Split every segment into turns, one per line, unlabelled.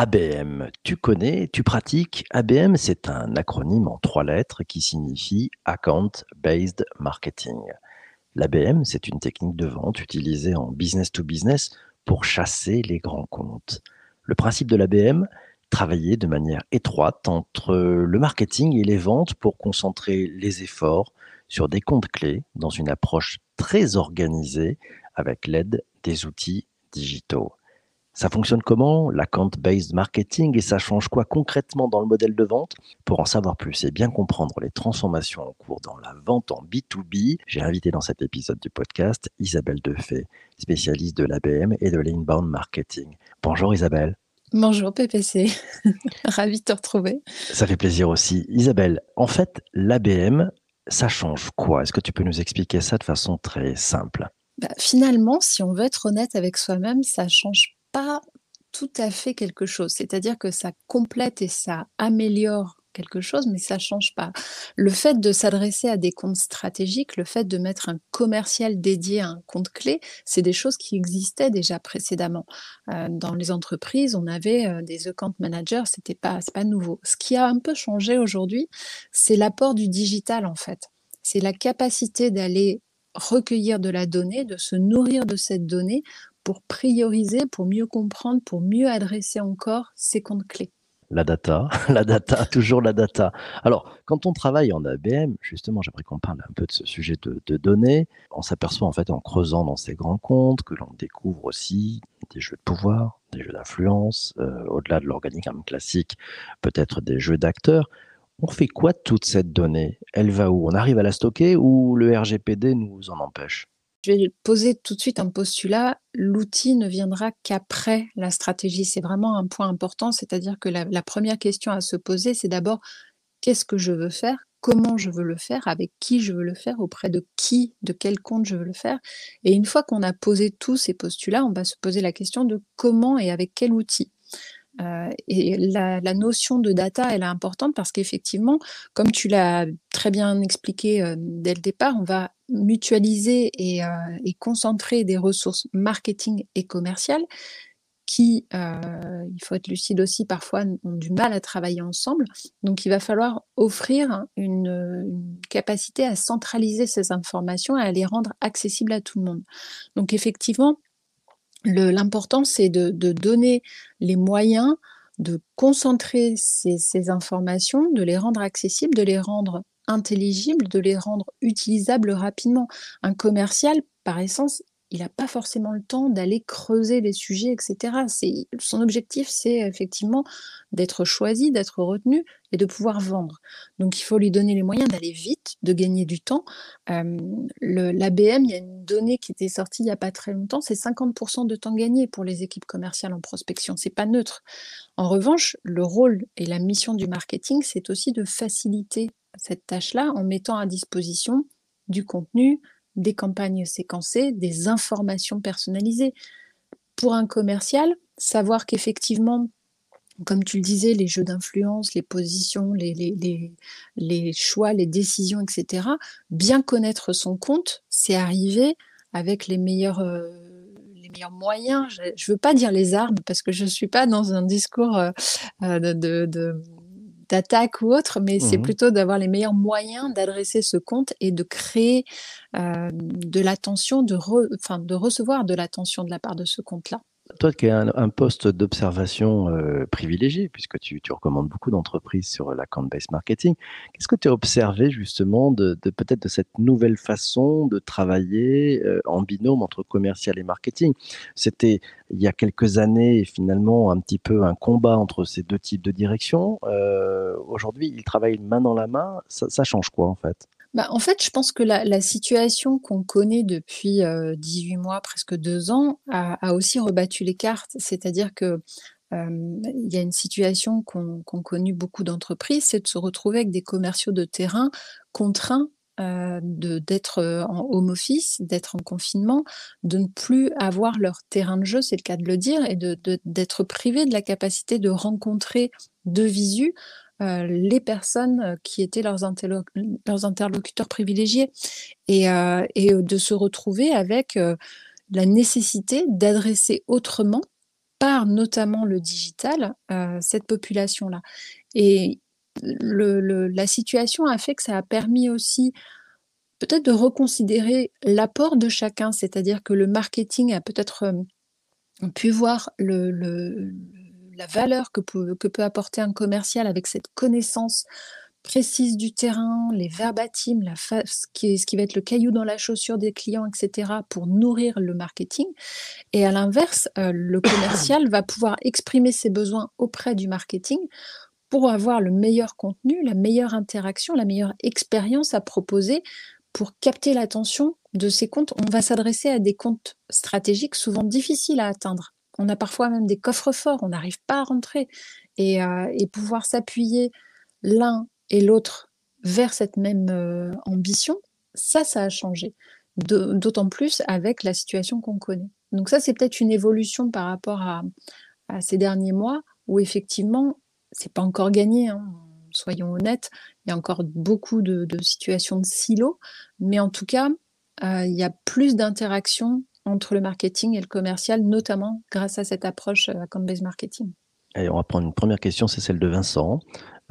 ABM, tu connais, tu pratiques? ABM, c'est un acronyme en trois lettres qui signifie Account Based Marketing. L'ABM, c'est une technique de vente utilisée en business to business pour chasser les grands comptes. Le principe de l'ABM, travailler de manière étroite entre le marketing et les ventes pour concentrer les efforts sur des comptes clés dans une approche très organisée avec l'aide des outils digitaux. Ça fonctionne comment? L'account-based marketing et ça change quoi concrètement dans le modèle de vente? Pour en savoir plus et bien comprendre les transformations en cours dans la vente en B2B, j'ai invité dans cet épisode du podcast Isabelle Defay, spécialiste de l'ABM et de l'inbound marketing. Bonjour Isabelle.
Bonjour PPC, ravi de te retrouver.
Ça fait plaisir aussi. Isabelle, en fait, l'ABM, ça change quoi? Est-ce que tu peux nous expliquer ça de façon très simple?
Bah, Finalement, si on veut être honnête avec soi-même, ça change pas tout à fait quelque chose. C'est-à-dire que ça complète et ça améliore quelque chose, mais ça change pas. Le fait de s'adresser à des comptes stratégiques, le fait de mettre un commercial dédié à un compte clé, c'est des choses qui existaient déjà précédemment. Euh, dans les entreprises, on avait euh, des account managers, c'était pas, c'est pas nouveau. Ce qui a un peu changé aujourd'hui, c'est l'apport du digital en fait. C'est la capacité d'aller recueillir de la donnée, de se nourrir de cette donnée pour prioriser, pour mieux comprendre, pour mieux adresser encore ces comptes clés.
La data, la data, toujours la data. Alors, quand on travaille en ABM, justement, j'aimerais qu'on parle un peu de ce sujet de, données. On s'aperçoit en fait en creusant dans ces grands comptes que l'on découvre aussi des jeux de pouvoir, des jeux d'influence, euh, au-delà de l'organigramme classique, peut-être des jeux d'acteurs. On fait quoi de toute cette donnée? Elle va où? On arrive à la stocker ou le RGPD nous en empêche?
Je vais poser tout de suite un postulat. L'outil ne viendra qu'après la stratégie. C'est vraiment un point important, c'est-à-dire que la, première question à se poser, c'est d'abord qu'est-ce que je veux faire, comment je veux le faire, avec qui je veux le faire, auprès de qui, de quel compte je veux le faire? Et une fois qu'on a posé tous ces postulats, on va se poser la question de comment et avec quel outil. Euh, et la, notion de data, elle est importante parce qu'effectivement, comme tu l'as très bien expliqué euh, dès le départ, on va mutualiser et, euh, et, concentrer des ressources marketing et commerciales qui, il faut être lucide aussi, parfois ont du mal à travailler ensemble. Donc, il va falloir offrir une, une capacité à centraliser ces informations et à les rendre accessibles à tout le monde. Donc, effectivement, L'important, c'est de, donner les moyens de concentrer ces, informations, de les rendre accessibles, de les rendre intelligibles, de les rendre utilisables rapidement. Un commercial, par essence, il n'a pas forcément le temps d'aller creuser les sujets, etc. Son objectif, c'est effectivement d'être choisi, d'être retenu et de pouvoir vendre. Donc il faut lui donner les moyens d'aller vite, de gagner du temps. L'ABM, il y a une donnée qui était sortie il n'y a pas très longtemps, c'est 50% de temps gagné pour les équipes commerciales en prospection. C'est pas neutre. En revanche, le rôle et la mission du marketing, c'est aussi de faciliter cette tâche-là en mettant à disposition du contenu, des campagnes séquencées, des informations personnalisées. Pour un commercial, savoir qu'effectivement, comme tu le disais, les jeux d'influence, les positions, les, les, les, choix, les décisions, etc., bien connaître son compte, c'est arriver avec les meilleurs, euh, meilleurs moyens. Je ne veux pas dire les armes, parce que je ne suis pas dans un discours euh, euh, de, de d'attaque ou autre, mais c'est mmh plutôt d'avoir les meilleurs moyens d'adresser ce compte et de créer euh, de l'attention, de, enfin, de recevoir de l'attention de la part de ce compte-là.
Toi qui as un, poste d'observation euh, privilégié, puisque tu, recommandes beaucoup d'entreprises sur l'account-based marketing, qu'est-ce que tu as observé justement de, peut-être de cette nouvelle façon de travailler euh, en binôme entre commercial et marketing? C'était il y a quelques années finalement un petit peu un combat entre ces deux types de directions. Euh, aujourd'hui, ils travaillent main dans la main. ça change quoi en fait?
Bah, en fait, je pense que la, situation qu'on connaît depuis 18 mois, presque deux ans, a, aussi rebattu les cartes. C'est-à-dire que il y a une situation qu'ont connu beaucoup d'entreprises, c'est de se retrouver avec des commerciaux de terrain contraints d'être en home office, d'être en confinement, de ne plus avoir leur terrain de jeu, c'est le cas de le dire, et d'être privés de la capacité de rencontrer de visu euh, les personnes euh, qui étaient leurs, interlocuteurs privilégiés et, euh, de se retrouver avec la nécessité d'adresser autrement par notamment le digital, cette population-là. Et la situation a fait que ça a permis aussi peut-être de reconsidérer l'apport de chacun, c'est-à-dire que le marketing a peut-être pu voir la valeur que peut, apporter un commercial avec cette connaissance précise du terrain, les verbatims, la ce, qui, ce qui va être le caillou dans la chaussure des clients, etc., pour nourrir le marketing. Et à l'inverse, euh, le commercial va pouvoir exprimer ses besoins auprès du marketing pour avoir le meilleur contenu, la meilleure interaction, la meilleure expérience à proposer pour capter l'attention de ces comptes. On va s'adresser à des comptes stratégiques souvent difficiles à atteindre. On a parfois même des coffres forts, on n'arrive pas à rentrer. Et, euh, et pouvoir s'appuyer l'un et l'autre vers cette même euh, ambition, ça, ça a changé. D'autant plus avec la situation qu'on connaît. Donc ça, c'est peut-être une évolution par rapport à, ces derniers mois où effectivement, c'est pas encore gagné. Hein, soyons honnêtes, il y a encore beaucoup de, situations de silos, mais en tout cas, euh, il y a plus d'interaction entre le marketing et le commercial, notamment grâce à cette approche euh, account-based marketing.
Allez, on va prendre une première question, c'est celle de Vincent.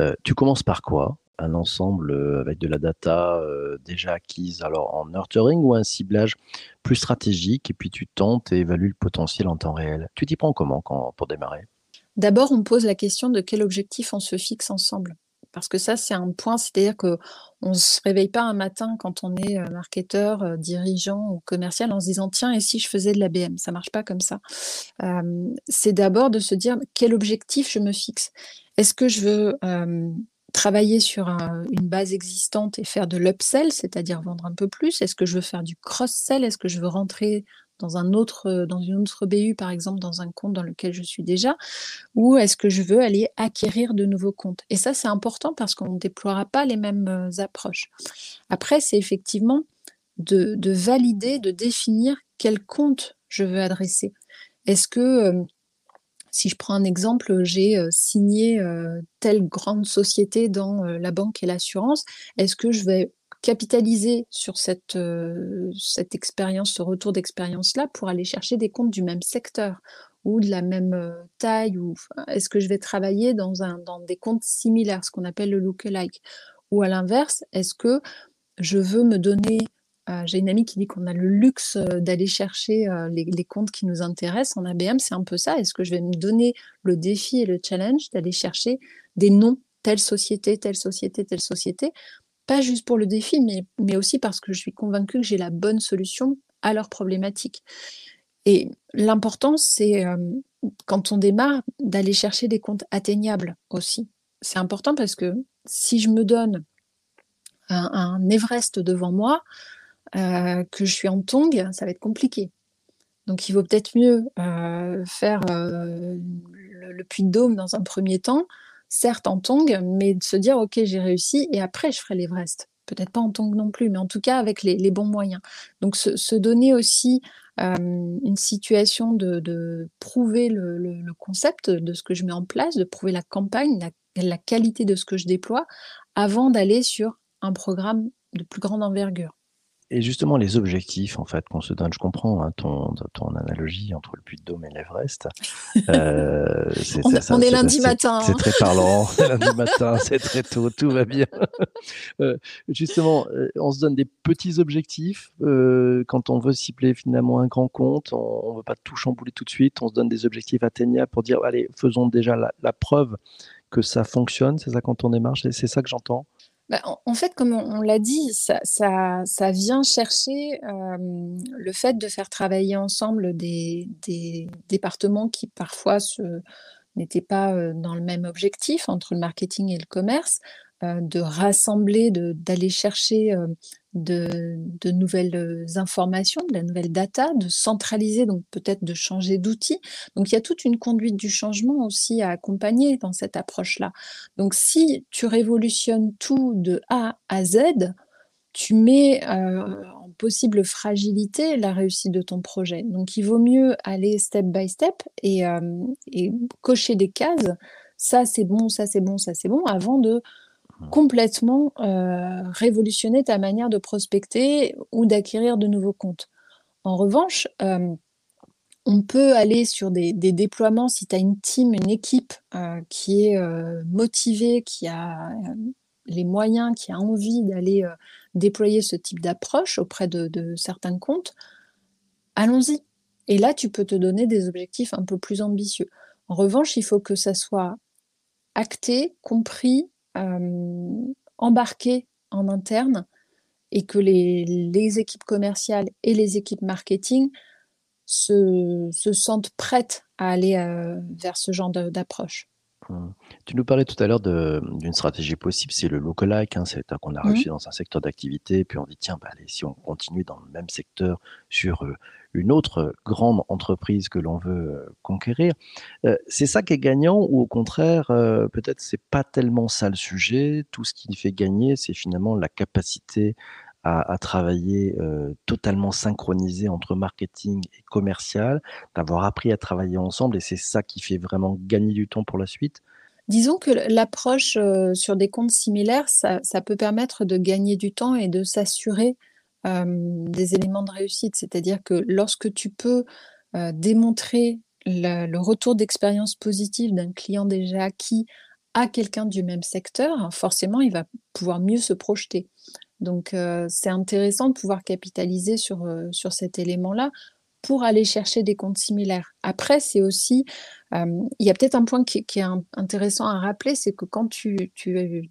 Euh, tu commences par quoi? Un ensemble euh, avec de la data euh, déjà acquise, alors en nurturing ou un ciblage plus stratégique, et puis tu tentes et évalues le potentiel en temps réel? Tu t'y prends comment quand, pour démarrer?
D'abord, on pose la question de quel objectif on se fixe ensemble. Parce que ça, c'est un point, c'est-à-dire qu'on ne se réveille pas un matin quand on est marketeur, dirigeant ou commercial en se disant tiens, et si je faisais de l'ABM Ça marche pas comme ça. c'est d'abord de se dire quel objectif je me fixe? Est-ce que je veux travailler sur une base existante et faire de l'upsell, c'est-à-dire vendre un peu plus? Est-ce que je veux faire du cross-sell? Est-ce que je veux rentrer dans un autre, dans une autre BU, par exemple, dans un compte dans lequel je suis déjà, ou est-ce que je veux aller acquérir de nouveaux comptes? Et ça, c'est important parce qu'on ne déploiera pas les mêmes approches. Après, c'est effectivement de, de, valider, de définir quel compte je veux adresser. Est-ce que si je prends un exemple, j'ai signé telle grande société dans la banque et l'assurance. Est-ce que je vais capitaliser sur cette, cette expérience, ce retour d'expérience-là pour aller chercher des comptes du même secteur ou de la même taille ou est-ce que je vais travailler dans, un, dans des comptes similaires, ce qu'on appelle le look-alike? Ou à l'inverse, est-ce que je veux me donner euh, j'ai une amie qui dit qu'on a le luxe euh, d'aller chercher euh, les, comptes qui nous intéressent en ABM. C'est un peu ça. Est-ce que je vais me donner le défi et le challenge d'aller chercher des noms, telle société, telle société, telle société Pas juste pour le défi, mais, mais aussi parce que je suis convaincue que j'ai la bonne solution à leurs problématiques. Et l'important, c'est quand on démarre, d'aller chercher des comptes atteignables aussi. C'est important parce que si je me donne un, Everest devant moi, euh, que je suis en tong, ça va être compliqué. Donc il vaut peut-être mieux euh, faire euh, le, puits de Dôme dans un premier temps, certes en tong, mais de se dire ok j'ai réussi et après je ferai l'Everest. Peut-être pas en tong non plus, mais en tout cas avec les, bons moyens. Donc se, donner aussi une situation de, prouver le, concept de ce que je mets en place, de prouver la campagne, la qualité de ce que je déploie, avant d'aller sur un programme de plus grande envergure.
Et justement, les objectifs en fait qu'on se donne, je comprends hein, ton, ton analogie entre le Puy de Dôme et l'Everest.
Euh, on, est lundi matin.
C'est hein. très parlant. lundi matin, c'est très tôt, tout va bien. Euh, justement, euh, on se donne des petits objectifs quand on veut cibler finalement un grand compte. On ne veut pas tout chambouler tout de suite. On se donne des objectifs atteignables pour dire allez, faisons déjà la, la preuve que ça fonctionne. C'est ça quand on démarche. C'est ça que j'entends?
Bah, en, fait, comme on, l'a dit, ça, vient chercher le fait de faire travailler ensemble des, départements qui parfois n'étaient pas dans le même objectif entre le marketing et le commerce, de rassembler, d'aller chercher euh, de, nouvelles euh, informations, de la nouvelle data, de centraliser, donc peut-être de changer d'outil. Donc il y a toute une conduite du changement aussi à accompagner dans cette approche-là. Donc si tu révolutionnes tout de A à Z, tu mets en possible fragilité la réussite de ton projet. Donc il vaut mieux aller step by step et, cocher des cases. Ça c'est bon, ça c'est bon, ça c'est bon, avant de. Complètement euh, révolutionner ta manière de prospecter ou d'acquérir de nouveaux comptes. En revanche, euh, On peut aller sur des, déploiements si tu as une team, une équipe qui est motivée, qui a les moyens, qui a envie d'aller déployer ce type d'approche auprès de certains comptes. Allons-y. Et là, tu peux te donner des objectifs un peu plus ambitieux. En revanche, il faut que ça soit acté, compris, euh, embarqué en interne et que les, équipes commerciales et les équipes marketing se, sentent prêtes à aller euh, vers ce genre d'approche.
Mmh. Tu nous parlais tout à l'heure d'une stratégie possible, c'est le lookalike, hein, c'est qu'on a mmh. réussi dans un secteur d'activité, puis on dit tiens, bah, allez, si on continue dans le même secteur sur euh, une autre grande entreprise que l'on veut euh, conquérir, euh, c'est ça qui est gagnant ou au contraire, peut-être c'est pas tellement ça le sujet, tout ce qui fait gagner, c'est finalement la capacité à, travailler totalement synchronisé entre marketing et commercial, d'avoir appris à travailler ensemble et c'est ça qui fait vraiment gagner du temps pour la suite
Disons que l'approche sur des comptes similaires, ça, peut permettre de gagner du temps et de s'assurer des éléments de réussite. C'est-à-dire que lorsque tu peux démontrer le retour d'expérience positive d'un client déjà acquis à quelqu'un du même secteur, forcément, il va pouvoir mieux se projeter. Donc, c'est intéressant de pouvoir capitaliser sur, sur cet élément-là pour aller chercher des comptes similaires. Après, c'est aussi, il y a peut-être un point qui, est intéressant à rappeler, c'est que quand tu, tu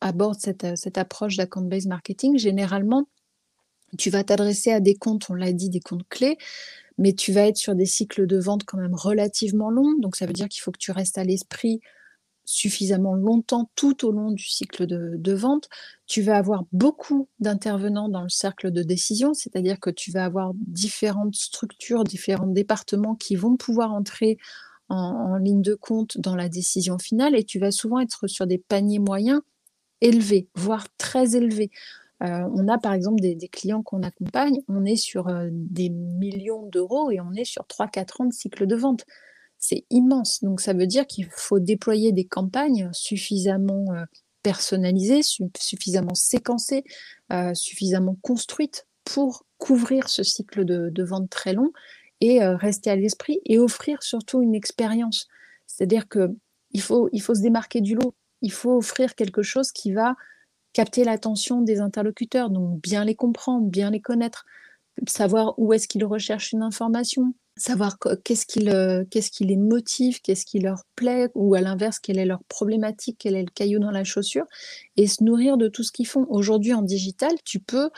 abordes cette, cette approche d'account-based marketing, généralement, tu vas t'adresser à des comptes, on l'a dit, des comptes clés, mais tu vas être sur des cycles de vente quand même relativement longs. Donc, ça veut dire qu'il faut que tu restes à l'esprit suffisamment longtemps tout au long du cycle de, vente, tu vas avoir beaucoup d'intervenants dans le cercle de décision, c'est-à-dire que tu vas avoir différentes structures, différents départements qui vont pouvoir entrer en, ligne de compte dans la décision finale et tu vas souvent être sur des paniers moyens élevés, voire très élevés. Euh, on a par exemple des, clients qu'on accompagne, on est sur euh, des millions d'euros et on est sur 3-4 ans de cycle de vente c'est immense. Donc ça veut dire qu'il faut déployer des campagnes suffisamment euh, personnalisées, suffisamment séquencées, euh, suffisamment construites pour couvrir ce cycle de, vente très long et euh, rester à l'esprit et offrir surtout une expérience. C'est-à-dire qu'il faut, il faut se démarquer du lot. Il faut offrir quelque chose qui va capter l'attention des interlocuteurs, donc bien les comprendre, bien les connaître, savoir où est-ce qu'ils recherchent une information, savoir qu'est-ce qui, qu'est-ce qui les motive, qu'est-ce qui leur plaît, ou à l'inverse, quelle est leur problématique, quel est le caillou dans la chaussure, et se nourrir de tout ce qu'ils font. Aujourd'hui, en digital, tu peux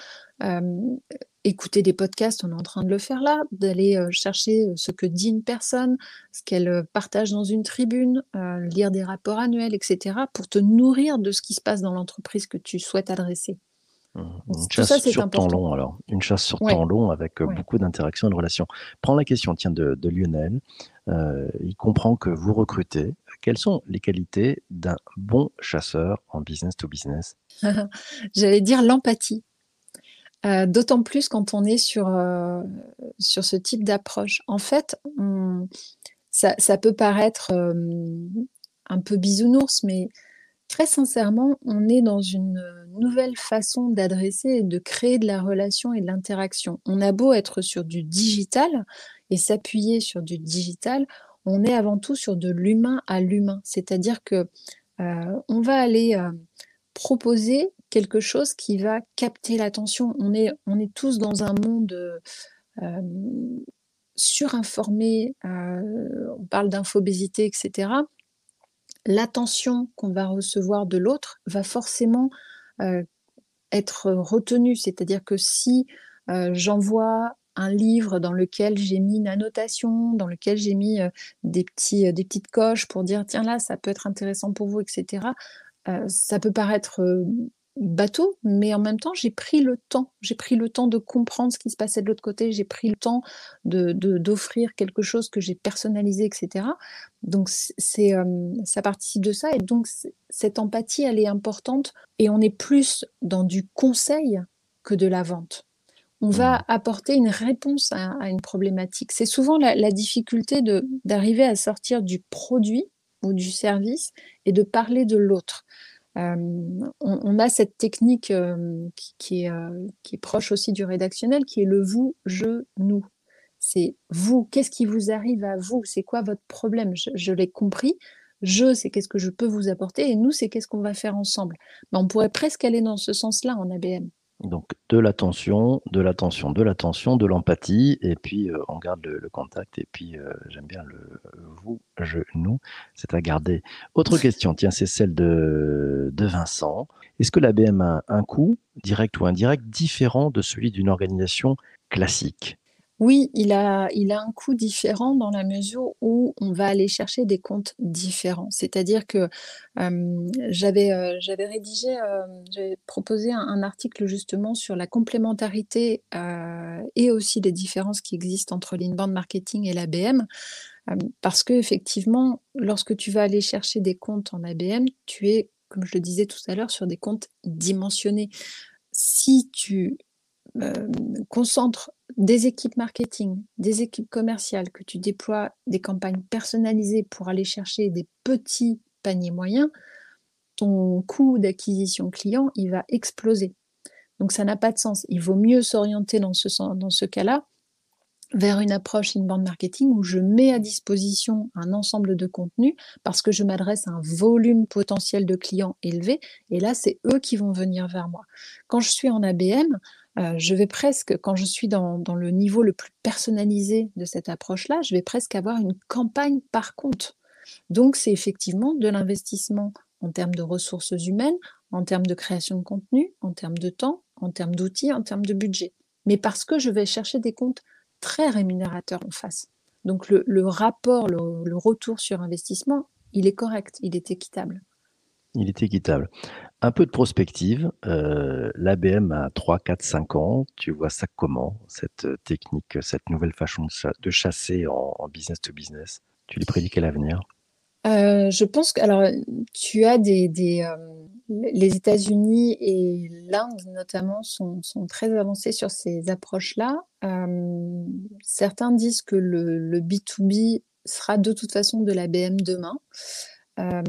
écouter des podcasts, on est en train de le faire là, d'aller chercher ce que dit une personne, ce qu'elle partage dans une tribune, lire des rapports annuels, etc., pour te nourrir de ce qui se passe dans l'entreprise que tu souhaites adresser.
Une chasse sur temps long, alors. Une chasse sur temps long avec euh, beaucoup d'interactions et de relations. Prends la question, tiens, de, Lionel. Euh, il comprend que vous recrutez. Quelles sont les qualités d'un bon chasseur en business to business?
J'allais dire l'empathie. Euh, d'autant plus quand on est sur, sur ce type d'approche. En fait, ça, ça, peut paraître un peu bisounours, mais Très sincèrement, on est dans une nouvelle façon d'adresser et de créer de la relation et de l'interaction. On a beau être sur du digital et s'appuyer sur du digital, on est avant tout sur de l'humain à l'humain. C'est-à-dire que euh, on va aller euh, proposer quelque chose qui va capter l'attention. On est, on est tous dans un monde euh, surinformé, on parle d'infobésité, etc l'attention qu'on va recevoir de l'autre va forcément euh, être retenue. C'est-à-dire que si euh, j'envoie un livre dans lequel j'ai mis une annotation, dans lequel j'ai mis euh, des, petits, des petites coches pour dire tiens là, ça peut être intéressant pour vous, etc. ça peut paraître bateau, mais en même temps, j'ai pris le temps. J'ai pris le temps de comprendre ce qui se passait de l'autre côté. J'ai pris le temps de, d'offrir quelque chose que j'ai personnalisé, etc. Donc, c'est, euh, ça participe de ça. Et donc, cette empathie, elle est importante. Et on est plus dans du conseil que de la vente. On va mmh. apporter une réponse à, une problématique. C'est souvent la, la difficulté de, d'arriver à sortir du produit ou du service et de parler de l'autre. Euh, on, a cette technique euh, qui, est, euh, qui, est, proche aussi du rédactionnel, qui est le vous, je, nous. c'est vous, qu'est-ce qui vous arrive à vous? C'est quoi votre problème? Je l'ai compris. Je, c'est qu'est-ce que je peux vous apporter et nous, c'est qu'est-ce qu'on va faire ensemble. Mais on pourrait presque aller dans ce sens-là en ABM.
Donc de l'attention, de l'attention, de l'attention, de l'empathie et puis, on garde le contact et puis, j'aime bien le vous, je, nous, c'est à garder. Autre question, tiens, c'est celle de de Vincent. Est-ce que l'ABM a un coût, direct ou indirect, différent de celui d'une organisation classique?
Oui, il a un coût différent dans la mesure où on va aller chercher des comptes différents. C'est-à-dire que, hem, j'avais, rédigé, hem, j'avais proposé un article justement sur la complémentarité, heu, et aussi les différences qui existent entre l'inbound marketing et l'ABM. Parce qu'effectivement, lorsque tu vas aller chercher des comptes en ABM, tu es, comme je le disais tout à l'heure, sur des comptes dimensionnés. Si tu, hem, concentres des équipes marketing, des équipes commerciales, que tu déploies des campagnes personnalisées pour aller chercher des petits paniers moyens, ton coût d'acquisition client, il va exploser. Donc ça n'a pas de sens. Il vaut mieux s'orienter dans ce dans cas-là, vers une approche inbound marketing où je mets à disposition un ensemble de contenus parce que je m'adresse à un volume potentiel de clients élevé et là, c'est eux qui vont venir vers moi. Quand je suis en ABM, Je vais presque quand je suis dans le niveau le plus personnalisé de cette approche-là, je vais presque avoir une campagne par compte. Donc c'est effectivement de l'investissement en termes de ressources humaines, en termes de création de contenu, en termes de temps, en termes d'outils, en termes de budget. Mais parce que je vais chercher des comptes très rémunérateurs en face. Donc le rapport, le retour sur investissement, il est correct, il est équitable.
Il est équitable. Un peu de prospective, heu, l'ABM a 3-4-5 ans, tu vois ça comment? Cette, heu, technique, cette nouvelle façon de cha de chasser en business to business? Tu lui prédis quel avenir?
Heu, je pense que alors, tu as des les États-Unis et l'Inde notamment sont sont très avancés sur ces approches-là. Certains disent que le le B2B sera de toute façon de l'ABM demain. Hem,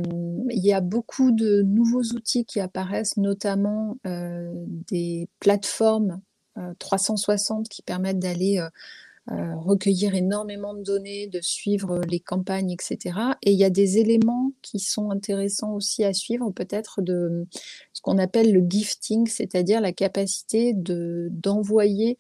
il y a beaucoup de nouveaux outils qui apparaissent, notamment, heu, des plateformes, heu, 360 qui permettent d'aller, recueillir énormément de données, de suivre, les campagnes et cetera. Et il y a des éléments qui sont intéressants aussi à suivre, peut-être de ce qu'on appelle le gifting, c'est-à-dire la capacité de d'envoyer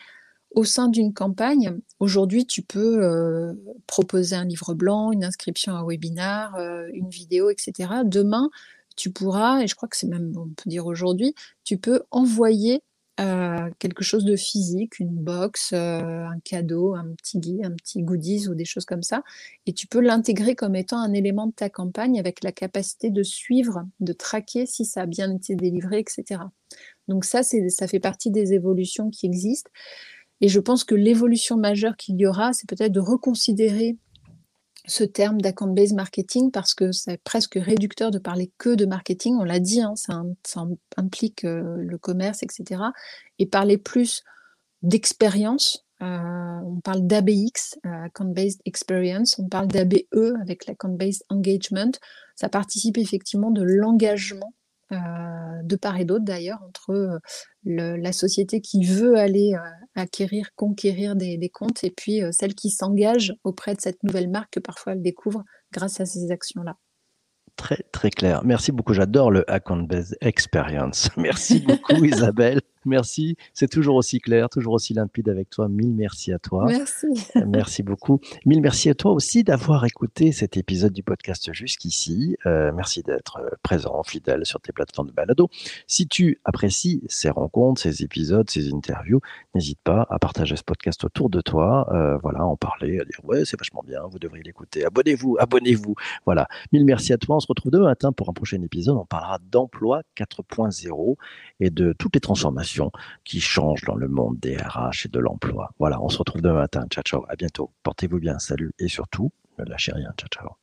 au sein d'une campagne, aujourd'hui, tu peux, heu, proposer un livre blanc, une inscription à un webinar, heu, une vidéo et cetera. Demain, tu pourras et je crois que c'est même on peut dire aujourd'hui, tu peux envoyer, heu, quelque chose de physique, une box, un cadeau, un petit gui un petit goodies ou des choses comme ça et tu peux l'intégrer comme étant un élément de ta campagne avec la capacité de suivre, de traquer si ça a bien été délivré et cetera. Donc ça, ça fait partie des évolutions qui existent. Et je pense que l'évolution majeure qu'il y aura, c'est peut-être de reconsidérer ce terme d'account-based marketing parce que c'est presque réducteur de parler que de marketing. On l'a dit, hein, ça, implique euh, le commerce, etc. Et parler plus d'expérience. Euh, on parle d'ABX, euh, Account-Based Experience. On parle d'ABE avec l'Account-Based Engagement. Ça participe effectivement de l'engagement euh, de part et d'autre d'ailleurs, entre euh, la société qui veut aller euh, acquérir, conquérir des, des, comptes et puis celle qui s'engage auprès de cette nouvelle marque que parfois elle découvre grâce à ces actions-là.
Très, très clair. Merci beaucoup. J'adore le Account-Based Experience. Merci beaucoup, Isabelle. Merci. C'est toujours aussi clair, toujours aussi limpide avec toi. Mille merci à toi.
Merci.
Merci beaucoup. Mille merci à toi aussi d'avoir écouté cet épisode du podcast jusqu'ici. Euh, merci d'être euh, présent, fidèle sur tes plateformes de balado. Si tu apprécies ces rencontres, ces épisodes, ces interviews, n'hésite pas à partager ce podcast autour de toi. Euh, voilà, en parler, à dire ouais, c'est vachement bien, vous devriez l'écouter. Abonnez-vous, abonnez-vous. Voilà. Mille merci à toi. On se retrouve demain matin pour un prochain épisode. On parlera d'emploi 4.0 et de toutes les transformations qui changent dans le monde des RH et de l'emploi. Voilà, on se retrouve demain matin. Ciao, ciao. À bientôt. Portez-vous bien. Salut. Et surtout, ne lâchez rien. Ciao, ciao.